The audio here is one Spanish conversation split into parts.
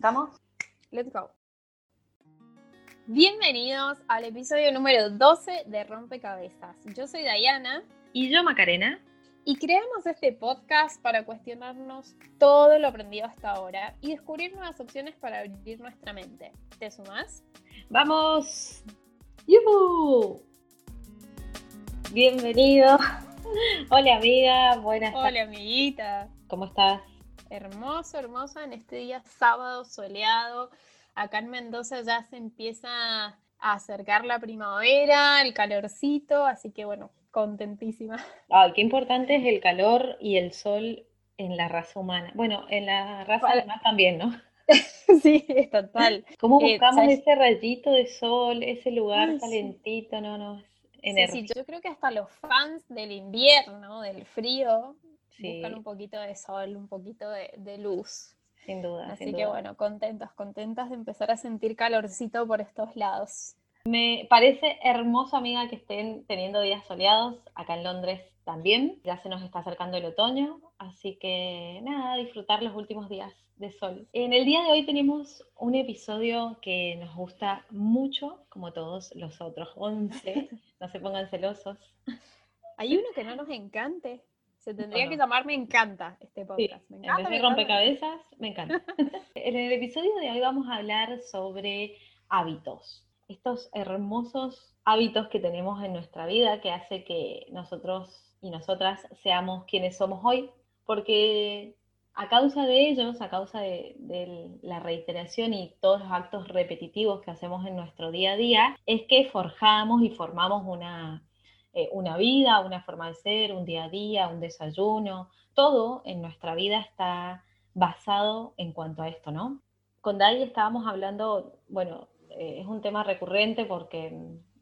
¿Estamos? Let's go. Bienvenidos al episodio número 12 de Rompecabezas. Yo soy Diana. Y yo, Macarena. Y creamos este podcast para cuestionarnos todo lo aprendido hasta ahora y descubrir nuevas opciones para abrir nuestra mente. ¿Te sumas? ¡Vamos! ¡Yuhu! Bienvenido. Hola amiga, buenas tardes. Hola amiguita. ¿Cómo estás? Hermoso, hermosa en este día sábado soleado. Acá en Mendoza ya se empieza a acercar la primavera, el calorcito, así que bueno, contentísima. Ay, qué importante es el calor y el sol en la raza humana. Bueno, en la raza animal también, ¿no? sí, es total. ¿Cómo eh, buscamos ese rayito de sol, ese lugar calentito? No, no, sí, yo creo que hasta los fans del invierno, del frío, buscan un poquito de sol, un poquito de, luz. Sin duda. Así que bueno, contentas, contentas de empezar a sentir calorcito por estos lados. Me parece hermoso, amiga, que estén teniendo días soleados. Acá en Londres también. Ya se nos está acercando el otoño. Así que nada, disfrutar los últimos días de sol. En el día de hoy tenemos un episodio que nos gusta mucho, como todos los otros 11. no se pongan celosos. Hay uno que no nos encante. Se tendría que llamar Me encanta este podcast. me encanta, en vez de rompecabezas, me encanta. en el episodio de hoy vamos a hablar sobre hábitos. Estos hermosos hábitos que tenemos en nuestra vida que hace que nosotros y nosotras seamos quienes somos hoy, porque a causa de ellos, a causa de, de, la reiteración y todos los actos repetitivos que hacemos en nuestro día a día, es que forjamos y formamos una, eh, una vida, una forma de ser, un día a día, un desayuno, todo en nuestra vida está basado en cuanto a esto, ¿no? Con Dai estábamos hablando, bueno, eh, es un tema recurrente porque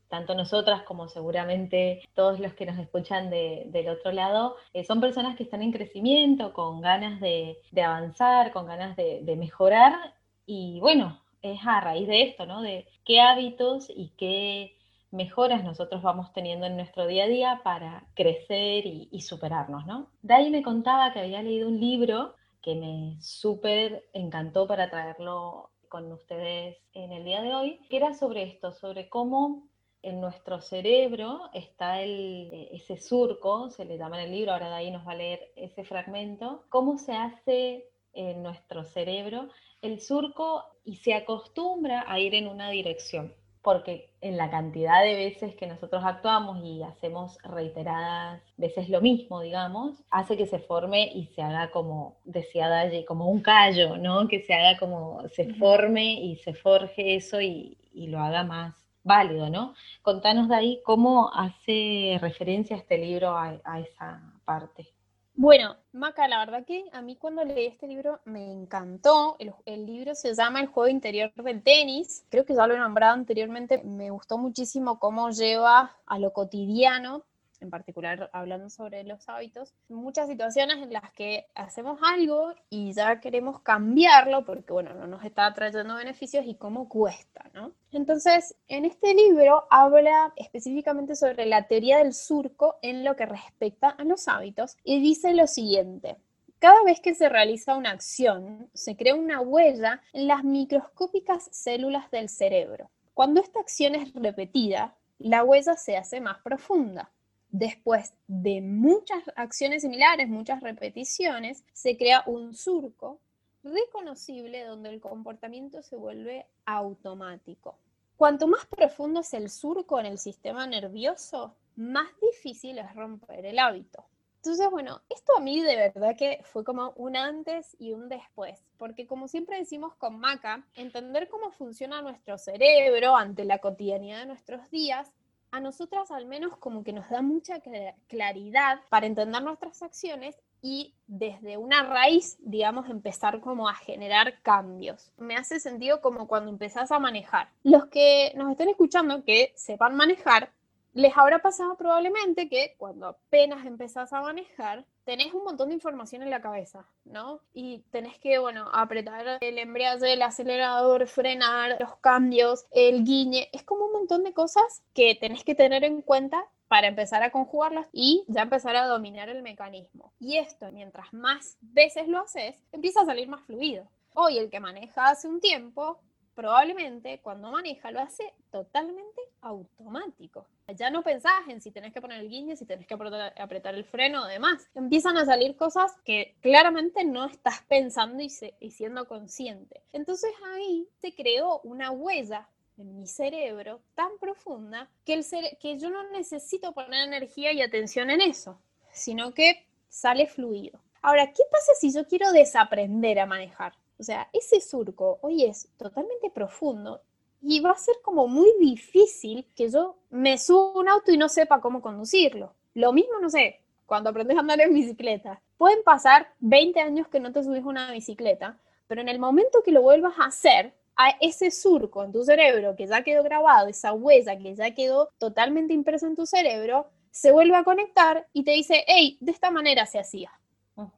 tanto nosotras como seguramente todos los que nos escuchan del otro lado, eh, son personas que están en crecimiento, con ganas de, avanzar, con ganas de, mejorar. Y bueno, es a raíz de esto, ¿no? De qué hábitos y qué mejoras nosotros vamos teniendo en nuestro día a día para crecer y, superarnos, ¿no? Dai me contaba que había leído un libro que me súper encantó para traerlo con ustedes en el día de hoy, que era sobre esto, sobre cómo en nuestro cerebro está el, ese surco, se le llama en el libro, ahora Dai nos va a leer ese fragmento, cómo se hace en nuestro cerebro el surco y se acostumbra a ir en una dirección porque en la cantidad de veces que nosotros actuamos y hacemos reiteradas veces lo mismo, digamos, hace que se forme y se haga como, decía Dalle, como un callo, ¿no? Que se haga como, se forme y se forje eso y, lo haga más válido, ¿no? Contanos de ahí cómo hace referencia este libro a esa parte. Bueno, Maca, la verdad que a mí cuando leí este libro me encantó. El, libro se llama El juego interior del tenis. Creo que ya lo he nombrado anteriormente. Me gustó muchísimo cómo lleva a lo cotidiano en particular hablando sobre los hábitos, muchas situaciones en las que hacemos algo y ya queremos cambiarlo porque, bueno, no nos está trayendo beneficios y cómo cuesta, ¿no? Entonces, en este libro habla específicamente sobre la teoría del surco en lo que respecta a los hábitos y dice lo siguiente. Cada vez que se realiza una acción, se crea una huella en las microscópicas células del cerebro. Cuando esta acción es repetida, la huella se hace más profunda. Después de muchas acciones similares, muchas repeticiones, se crea un surco reconocible donde el comportamiento se vuelve automático. Cuanto más profundo es el surco en el sistema nervioso, más difícil es romper el hábito. Entonces, bueno, esto a mí de verdad que fue como un antes y un después, porque como siempre decimos con Maca, entender cómo funciona nuestro cerebro ante la cotidianidad de nuestros días a nosotras al menos como que nos da mucha claridad para entender nuestras acciones y desde una raíz, digamos, empezar como a generar cambios. Me hace sentido como cuando empezás a manejar. Los que nos estén escuchando que sepan manejar, les habrá pasado probablemente que cuando apenas empezás a manejar, tenés un montón de información en la cabeza, ¿no? Y tenés que, bueno, apretar el embrague, el acelerador, frenar, los cambios, el guiñe. Es como un montón de cosas que tenés que tener en cuenta para empezar a conjugarlas y ya empezar a dominar el mecanismo. Y esto, mientras más veces lo haces, empieza a salir más fluido. Hoy el que maneja hace un tiempo, probablemente cuando maneja lo hace totalmente automático. Ya no pensás en si tenés que poner el guiño, si tenés que apretar, el freno o demás. Empiezan a salir cosas que claramente no estás pensando y, siendo consciente. Entonces ahí se creó una huella en mi cerebro tan profunda que, que yo no necesito poner energía y atención en eso, sino que sale fluido. Ahora, ¿qué pasa si yo quiero desaprender a manejar? O sea, ese surco hoy es totalmente profundo y va a ser como muy difícil que yo me suba un auto y no sepa cómo conducirlo. Lo mismo, no sé, cuando aprendes a andar en bicicleta. Pueden pasar 20 años que no te subes una bicicleta, pero en el momento que lo vuelvas a hacer, a ese surco en tu cerebro que ya quedó grabado, esa huella que ya quedó totalmente impresa en tu cerebro, se vuelve a conectar y te dice, hey, de esta manera se hacía.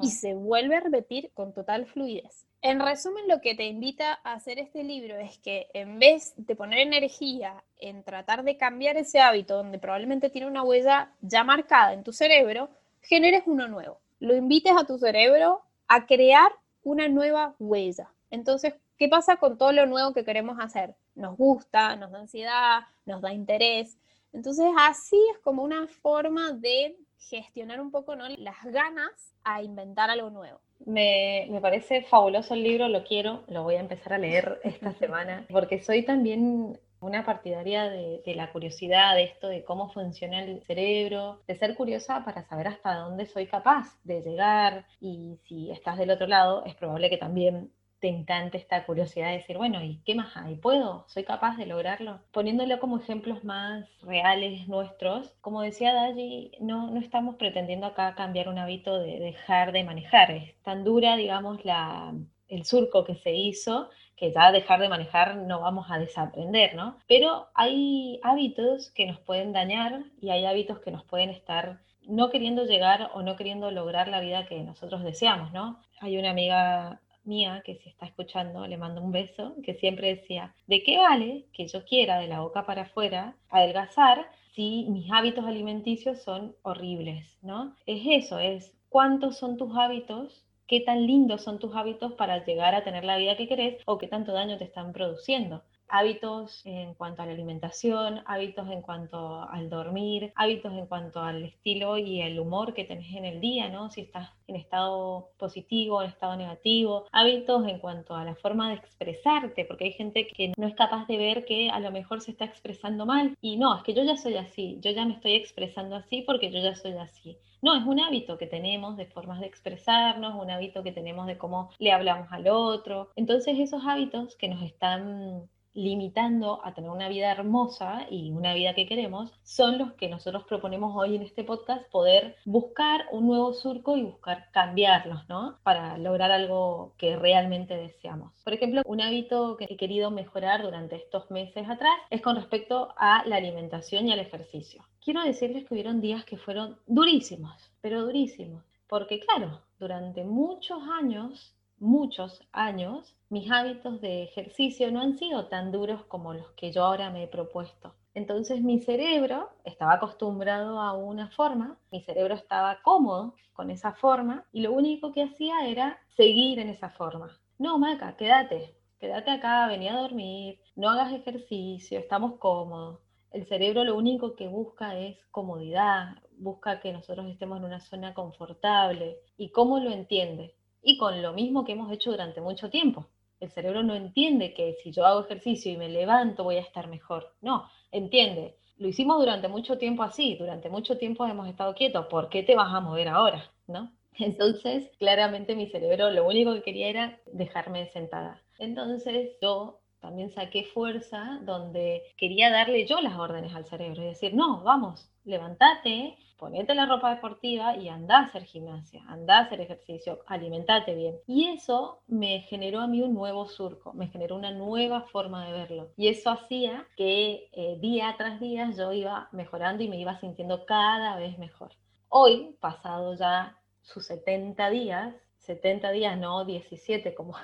Y se vuelve a repetir con total fluidez. En resumen, lo que te invita a hacer este libro es que en vez de poner energía en tratar de cambiar ese hábito donde probablemente tiene una huella ya marcada en tu cerebro, generes uno nuevo. Lo invites a tu cerebro a crear una nueva huella. Entonces, ¿Qué pasa con todo lo nuevo que queremos hacer? Nos gusta, nos da ansiedad, nos da interés. Entonces así es como una forma de gestionar un poco ¿no? las ganas a inventar algo nuevo. Me, parece fabuloso el libro, lo quiero, lo voy a empezar a leer esta semana, porque soy también una partidaria de, de, la curiosidad, de esto, de cómo funciona el cerebro, de ser curiosa para saber hasta dónde soy capaz de llegar y si estás del otro lado, es probable que también te encanta esta curiosidad de decir, bueno, ¿y qué más hay? ¿Puedo? ¿Soy capaz de lograrlo? Poniéndolo como ejemplos más reales nuestros, como decía Daji, no, no estamos pretendiendo acá cambiar un hábito de dejar de manejar. Es tan dura, digamos, la, el surco que se hizo que ya dejar de manejar no vamos a desaprender, ¿no? Pero hay hábitos que nos pueden dañar y hay hábitos que nos pueden estar no queriendo llegar o no queriendo lograr la vida que nosotros deseamos, ¿no? Hay una amiga mía, que si está escuchando, le mando un beso, que siempre decía, ¿de qué vale que yo quiera de la boca para afuera adelgazar si mis hábitos alimenticios son horribles? ¿no? Es eso, es cuántos son tus hábitos qué tan lindos son tus hábitos para llegar a tener la vida que querés o qué tanto daño te están produciendo hábitos en cuanto a la alimentación, hábitos en cuanto al dormir, hábitos en cuanto al estilo y el humor que tenés en el día, ¿no? Si estás en estado positivo, en estado negativo, hábitos en cuanto a la forma de expresarte, porque hay gente que no es capaz de ver que a lo mejor se está expresando mal y no, es que yo ya soy así, yo ya me estoy expresando así porque yo ya soy así. No, es un hábito que tenemos de formas de expresarnos, un hábito que tenemos de cómo le hablamos al otro. Entonces esos hábitos que nos están limitando a tener una vida hermosa y una vida que queremos, son los que nosotros proponemos hoy en este podcast, poder buscar un nuevo surco y buscar cambiarlos, ¿no? Para lograr algo que realmente deseamos. Por ejemplo, un hábito que he querido mejorar durante estos meses atrás es con respecto a la alimentación y al ejercicio. Quiero decirles que hubieron días que fueron durísimos, pero durísimos, porque claro, durante muchos años muchos años, mis hábitos de ejercicio no han sido tan duros como los que yo ahora me he propuesto. Entonces mi cerebro estaba acostumbrado a una forma, mi cerebro estaba cómodo con esa forma y lo único que hacía era seguir en esa forma. No, Maca, quédate, quédate acá, venía a dormir, no hagas ejercicio, estamos cómodos. El cerebro lo único que busca es comodidad, busca que nosotros estemos en una zona confortable. ¿Y cómo lo entiende? Y con lo mismo que hemos hecho durante mucho tiempo. El cerebro no entiende que si yo hago ejercicio y me levanto voy a estar mejor. No, entiende. Lo hicimos durante mucho tiempo así, durante mucho tiempo hemos estado quietos. ¿Por qué te vas a mover ahora? ¿No? Entonces, claramente mi cerebro lo único que quería era dejarme sentada. Entonces, yo también saqué fuerza donde quería darle yo las órdenes al cerebro y decir, no, vamos, levántate, ponete la ropa deportiva y anda a hacer gimnasia, anda a hacer ejercicio, alimentate bien. Y eso me generó a mí un nuevo surco, me generó una nueva forma de verlo. Y eso hacía que eh, día tras día yo iba mejorando y me iba sintiendo cada vez mejor. Hoy, pasado ya sus 70 días, 70 días, no 17 como,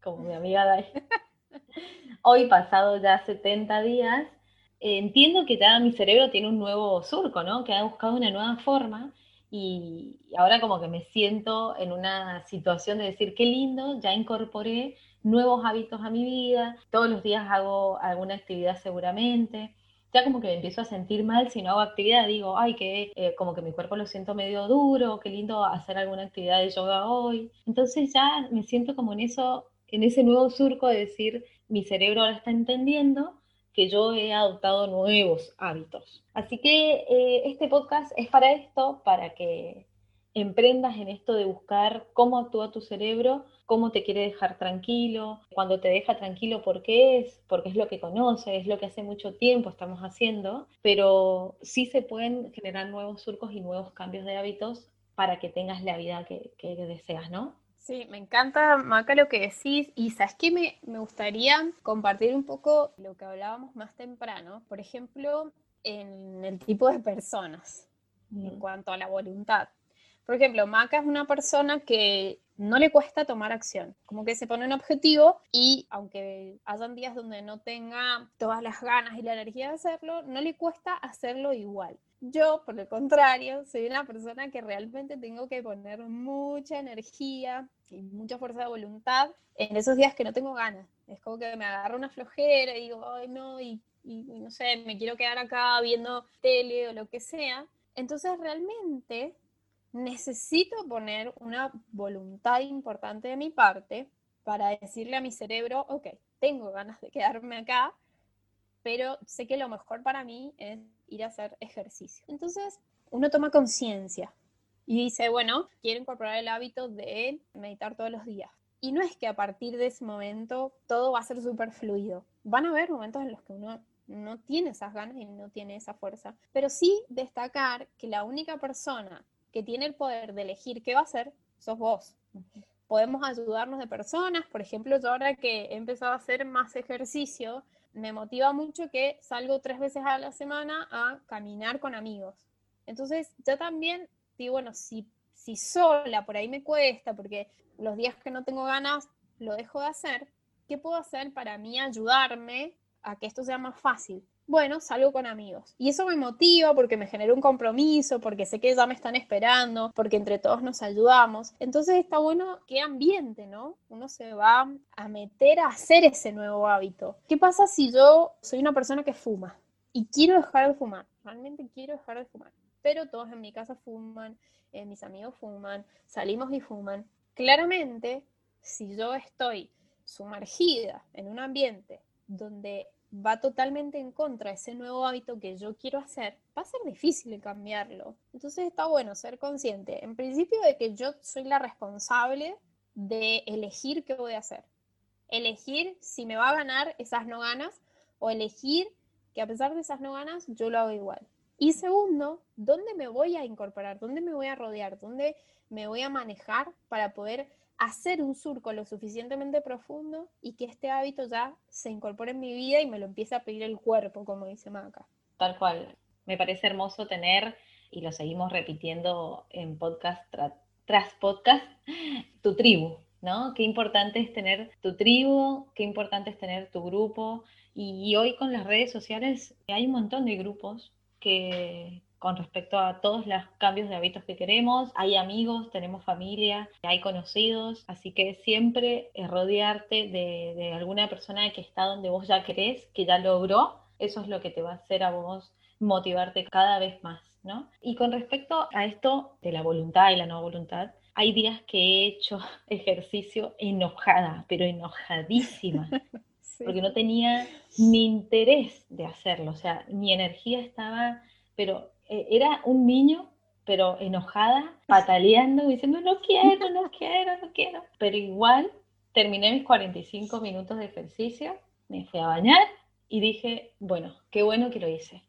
como mi amiga Dai. Hoy, pasado ya 70 días, entiendo que ya mi cerebro tiene un nuevo surco, ¿no? Que ha buscado una nueva forma y ahora como que me siento en una situación de decir, qué lindo, ya incorporé nuevos hábitos a mi vida, todos los días hago alguna actividad seguramente, ya como que me empiezo a sentir mal si no hago actividad, digo, ay, que eh, como que mi cuerpo lo siento medio duro, qué lindo hacer alguna actividad de yoga hoy. Entonces ya me siento como en eso, en ese nuevo surco de decir, mi cerebro ahora está entendiendo que yo he adoptado nuevos hábitos. Así que eh, este podcast es para esto, para que emprendas en esto de buscar cómo actúa tu cerebro, cómo te quiere dejar tranquilo, cuando te deja tranquilo, ¿por qué es? Porque es lo que conoce, es lo que hace mucho tiempo estamos haciendo, pero sí se pueden generar nuevos surcos y nuevos cambios de hábitos para que tengas la vida que, deseas, ¿no? Sí, me encanta, Maca, lo que decís. Y sabes que me, me gustaría compartir un poco lo que hablábamos más temprano. Por ejemplo, en el tipo de personas, en cuanto a la voluntad. Por ejemplo, Maca es una persona que no le cuesta tomar acción, como que se pone un objetivo y aunque hayan días donde no tenga todas las ganas y la energía de hacerlo, no le cuesta hacerlo igual. Yo, por el contrario, soy una persona que realmente tengo que poner mucha energía y mucha fuerza de voluntad en esos días que no tengo ganas. Es como que me agarro una flojera y digo, ay no, y, no sé, me quiero quedar acá viendo tele o lo que sea. Entonces realmente necesito poner una voluntad importante de mi parte para decirle a mi cerebro, ok, tengo ganas de quedarme acá, pero sé que lo mejor para mí es ir a hacer ejercicio. Entonces, uno toma conciencia y dice, bueno, quiero incorporar el hábito de meditar todos los días. Y no es que a partir de ese momento todo va a ser súper fluido. Van a haber momentos en los que uno no tiene esas ganas y no tiene esa fuerza. Pero sí destacar que la única persona que tiene el poder de elegir qué va a hacer, sos vos. Podemos ayudarnos de personas, por ejemplo, yo ahora que he empezado a hacer más ejercicio, me motiva mucho que salgo tres veces a la semana a caminar con amigos. Entonces, yo también digo, bueno, si, si sola por ahí me cuesta, porque los días que no tengo ganas lo dejo de hacer, ¿qué puedo hacer para mí ayudarme a que esto sea más fácil? Bueno, salgo con amigos. Y eso me motiva porque me genera un compromiso, porque sé que ya me están esperando, porque entre todos nos ayudamos. Entonces está bueno qué ambiente, ¿no? Uno se va a meter a hacer ese nuevo hábito. ¿Qué pasa si yo soy una persona que fuma y quiero dejar de fumar? Realmente quiero dejar de fumar. Pero todos en mi casa fuman, eh, mis amigos fuman, salimos y fuman. Claramente, si yo estoy sumergida en un ambiente donde va totalmente en contra de ese nuevo hábito que yo quiero hacer, va a ser difícil cambiarlo. Entonces está bueno ser consciente, en principio, de que yo soy la responsable de elegir qué voy a hacer. Elegir si me va a ganar esas no ganas o elegir que a pesar de esas no ganas, yo lo hago igual. Y segundo, ¿dónde me voy a incorporar? ¿Dónde me voy a rodear? ¿Dónde me voy a manejar para poder hacer un surco lo suficientemente profundo y que este hábito ya se incorpore en mi vida y me lo empiece a pedir el cuerpo, como dice Maca. Tal cual. Me parece hermoso tener, y lo seguimos repitiendo en podcast tras podcast, tu tribu, ¿no? Qué importante es tener tu tribu, qué importante es tener tu grupo. Y hoy con las redes sociales hay un montón de grupos que, con respecto a todos los cambios de hábitos que queremos. Hay amigos, tenemos familia, hay conocidos, así que siempre rodearte de, alguna persona que está donde vos ya querés, que ya logró, eso es lo que te va a hacer a vos motivarte cada vez más, ¿no? Y con respecto a esto de la voluntad y la no voluntad, hay días que he hecho ejercicio enojada, pero enojadísima. porque no tenía ni interés de hacerlo, o sea, mi energía estaba, pero era un niño, pero enojada, pataleando, diciendo, no quiero, no quiero, no quiero. Pero igual terminé mis 45 minutos de ejercicio, me fui a bañar y dije, bueno, qué bueno que lo hice.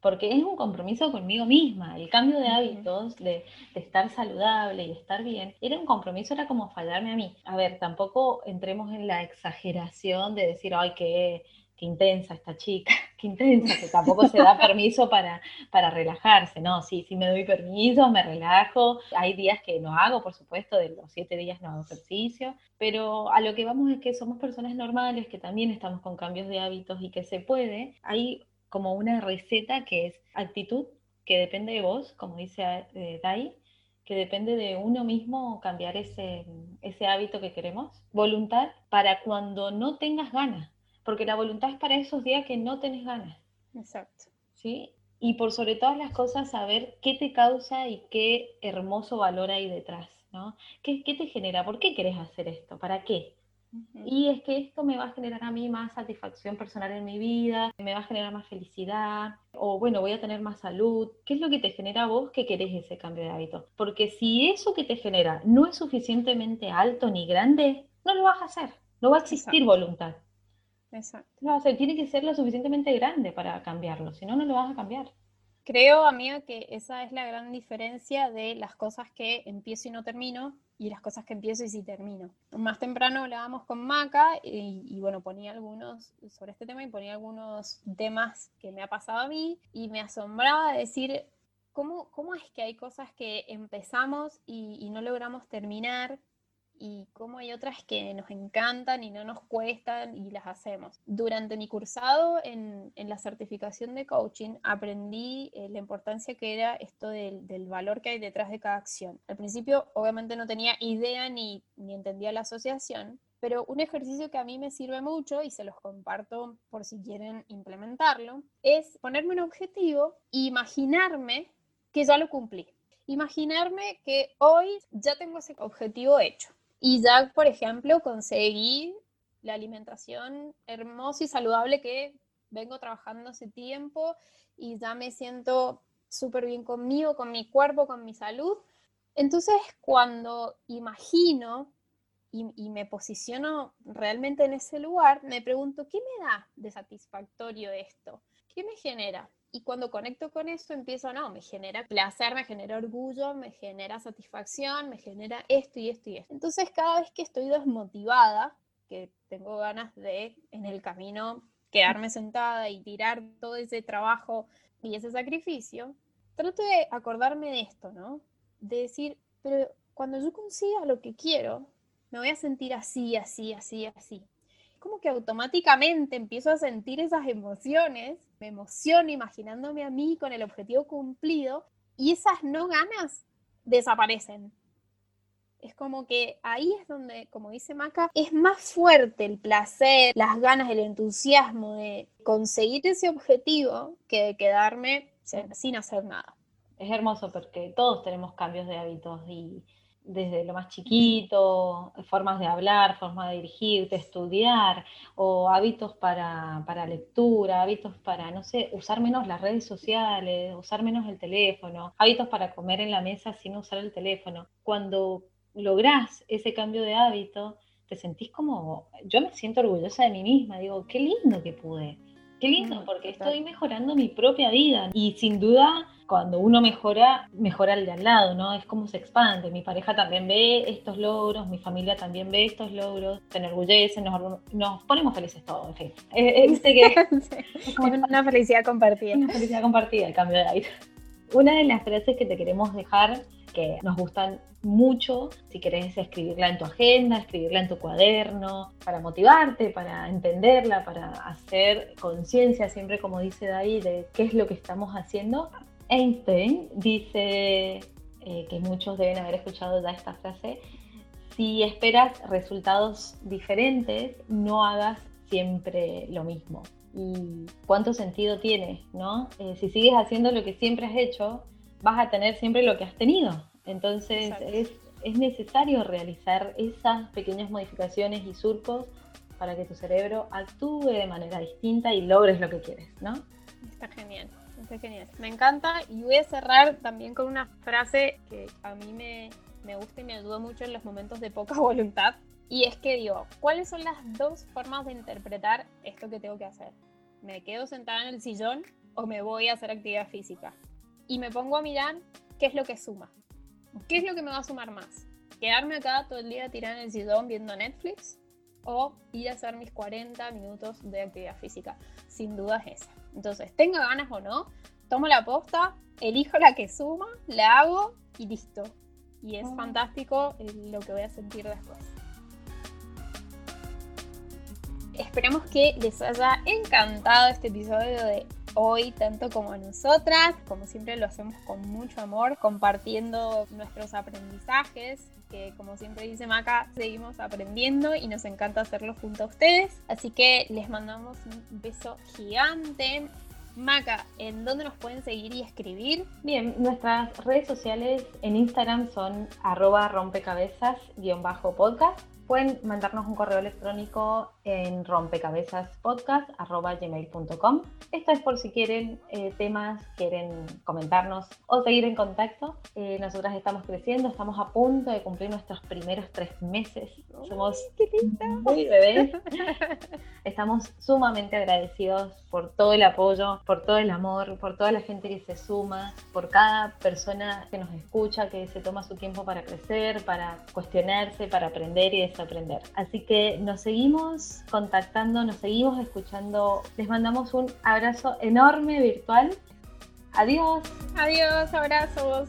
Porque es un compromiso conmigo misma. El cambio de hábitos, de, de estar saludable y estar bien, era un compromiso, era como fallarme a mí. A ver, tampoco entremos en la exageración de decir, ay, que qué intensa esta chica, qué intensa, que tampoco se da permiso para, para relajarse, ¿no? Sí, sí me doy permiso, me relajo. Hay días que no hago, por supuesto, de los siete días no hago ejercicio, pero a lo que vamos es que somos personas normales, que también estamos con cambios de hábitos y que se puede. Hay como una receta que es actitud, que depende de vos, como dice eh, Dai, que depende de uno mismo cambiar ese, ese hábito que queremos. Voluntad para cuando no tengas ganas, porque la voluntad es para esos días que no tenés ganas. Exacto. ¿Sí? Y por sobre todas las cosas, saber qué te causa y qué hermoso valor hay detrás, ¿no? ¿Qué, qué te genera? ¿Por qué querés hacer esto? ¿Para qué? Y es que esto me va a generar a mí más satisfacción personal en mi vida, me va a generar más felicidad, o bueno, voy a tener más salud. ¿Qué es lo que te genera a vos que querés ese cambio de hábito? Porque si eso que te genera no es suficientemente alto ni grande, no lo vas a hacer. No va a existir voluntad. Exacto. No va a ser, tiene que ser lo suficientemente grande para cambiarlo, si no, no lo vas a cambiar. Creo, amiga, que esa es la gran diferencia de las cosas que empiezo y no termino y las cosas que empiezo y sí termino. Más temprano hablábamos con Maca y, bueno, ponía algunos sobre este tema y ponía algunos temas que me ha pasado a mí y me asombraba decir cómo, cómo es que hay cosas que empezamos y, y no logramos terminar y cómo hay otras que nos encantan y no nos cuestan y las hacemos. Durante mi cursado en, en la certificación de coaching aprendí eh, la importancia que era esto del, del, valor que hay detrás de cada acción. Al principio obviamente no tenía idea ni, ni entendía la asociación, pero un ejercicio que a mí me sirve mucho y se los comparto por si quieren implementarlo, es ponerme un objetivo e imaginarme que ya lo cumplí. Imaginarme que hoy ya tengo ese objetivo hecho y ya, por ejemplo, conseguí la alimentación hermosa y saludable que vengo trabajando hace tiempo y ya me siento súper bien conmigo, con mi cuerpo, con mi salud. Entonces, cuando imagino y, y, me posiciono realmente en ese lugar, me pregunto, ¿qué me da de satisfactorio esto? ¿Qué me genera? Y cuando conecto con eso, empiezo, no, me genera placer, me genera orgullo, me genera satisfacción, me genera esto y esto y esto. Entonces, cada vez que estoy desmotivada, que tengo ganas de en el camino quedarme sentada y tirar todo ese trabajo y ese sacrificio, trato de acordarme de esto, ¿no? De decir, pero cuando yo consiga lo que quiero, me voy a sentir así, así, así, así como que automáticamente empiezo a sentir esas emociones, me emociono imaginándome a mí con el objetivo cumplido y esas no ganas desaparecen. Es como que ahí es donde, como dice Maca, es más fuerte el placer, las ganas, el entusiasmo de conseguir ese objetivo que de quedarme sin hacer nada. Es hermoso porque todos tenemos cambios de hábitos y desde lo más chiquito, formas de hablar, formas de dirigirte, estudiar, o hábitos para, para, lectura, hábitos para, no sé, usar menos las redes sociales, usar menos el teléfono, hábitos para comer en la mesa sin usar el teléfono. Cuando lográs ese cambio de hábito, te sentís como, yo me siento orgullosa de mí misma, digo, qué lindo que pude, qué lindo, porque estoy mejorando mi propia vida y sin duda cuando uno mejora, mejora el de al lado, ¿no? Es como se expande. Mi pareja también ve estos logros, mi familia también ve estos logros, se enorgullecen, nos, nos ponemos felices todos, en fin. Eh, eh, que es como una felicidad compartida. Una felicidad compartida, el cambio de aire. Una de las frases que te queremos dejar, que nos gustan mucho, si querés escribirla en tu agenda, escribirla en tu cuaderno, para motivarte, para entenderla, para hacer conciencia, siempre como dice David, de qué es lo que estamos haciendo, Einstein dice, eh, que muchos deben haber escuchado ya esta frase, si esperas resultados diferentes, no hagas siempre lo mismo. ¿Y cuánto sentido tiene? ¿no? Eh, si sigues haciendo lo que siempre has hecho, vas a tener siempre lo que has tenido. Entonces es, es, necesario realizar esas pequeñas modificaciones y surcos para que tu cerebro actúe de manera distinta y logres lo que quieres, ¿no? Está genial. Me encanta y voy a cerrar también con una frase que a mí me, me gusta y me ayuda mucho en los momentos de poca voluntad. Y es que digo, ¿cuáles son las dos formas de interpretar esto que tengo que hacer? ¿Me quedo sentada en el sillón o me voy a hacer actividad física? Y me pongo a mirar qué es lo que suma. ¿Qué es lo que me va a sumar más? ¿Quedarme acá todo el día tirada en el sillón viendo Netflix? ¿O ir a hacer mis 40 minutos de actividad física? Sin duda es esa. Entonces, tenga ganas o no, tomo la posta, elijo la que suma, la hago y listo. Y es fantástico lo que voy a sentir después. Esperamos que les haya encantado este episodio de hoy tanto como nosotras. Como siempre lo hacemos con mucho amor, compartiendo nuestros aprendizajes, que como siempre dice Maca, seguimos aprendiendo y nos encanta hacerlo junto a ustedes. Así que les mandamos un beso gigante. Maca, ¿en dónde nos pueden seguir y escribir? Bien, nuestras redes sociales en Instagram son arroba rompecabezas-podcast Pueden mandarnos un correo electrónico en rompecabezaspodcast.gmail.com. Esto es por si quieren eh, temas, quieren comentarnos o seguir en contacto. Eh, nosotras estamos creciendo, estamos a punto de cumplir nuestros primeros tres meses. Somos muy bebés. Estamos sumamente agradecidos por todo el apoyo, por todo el amor, por toda la gente que se suma, por cada persona que nos escucha, que se toma su tiempo para crecer, para cuestionarse, para aprender y aprender. Así que nos seguimos contactando, nos seguimos escuchando. Les mandamos un abrazo enorme virtual. Adiós. Adiós, abrazos.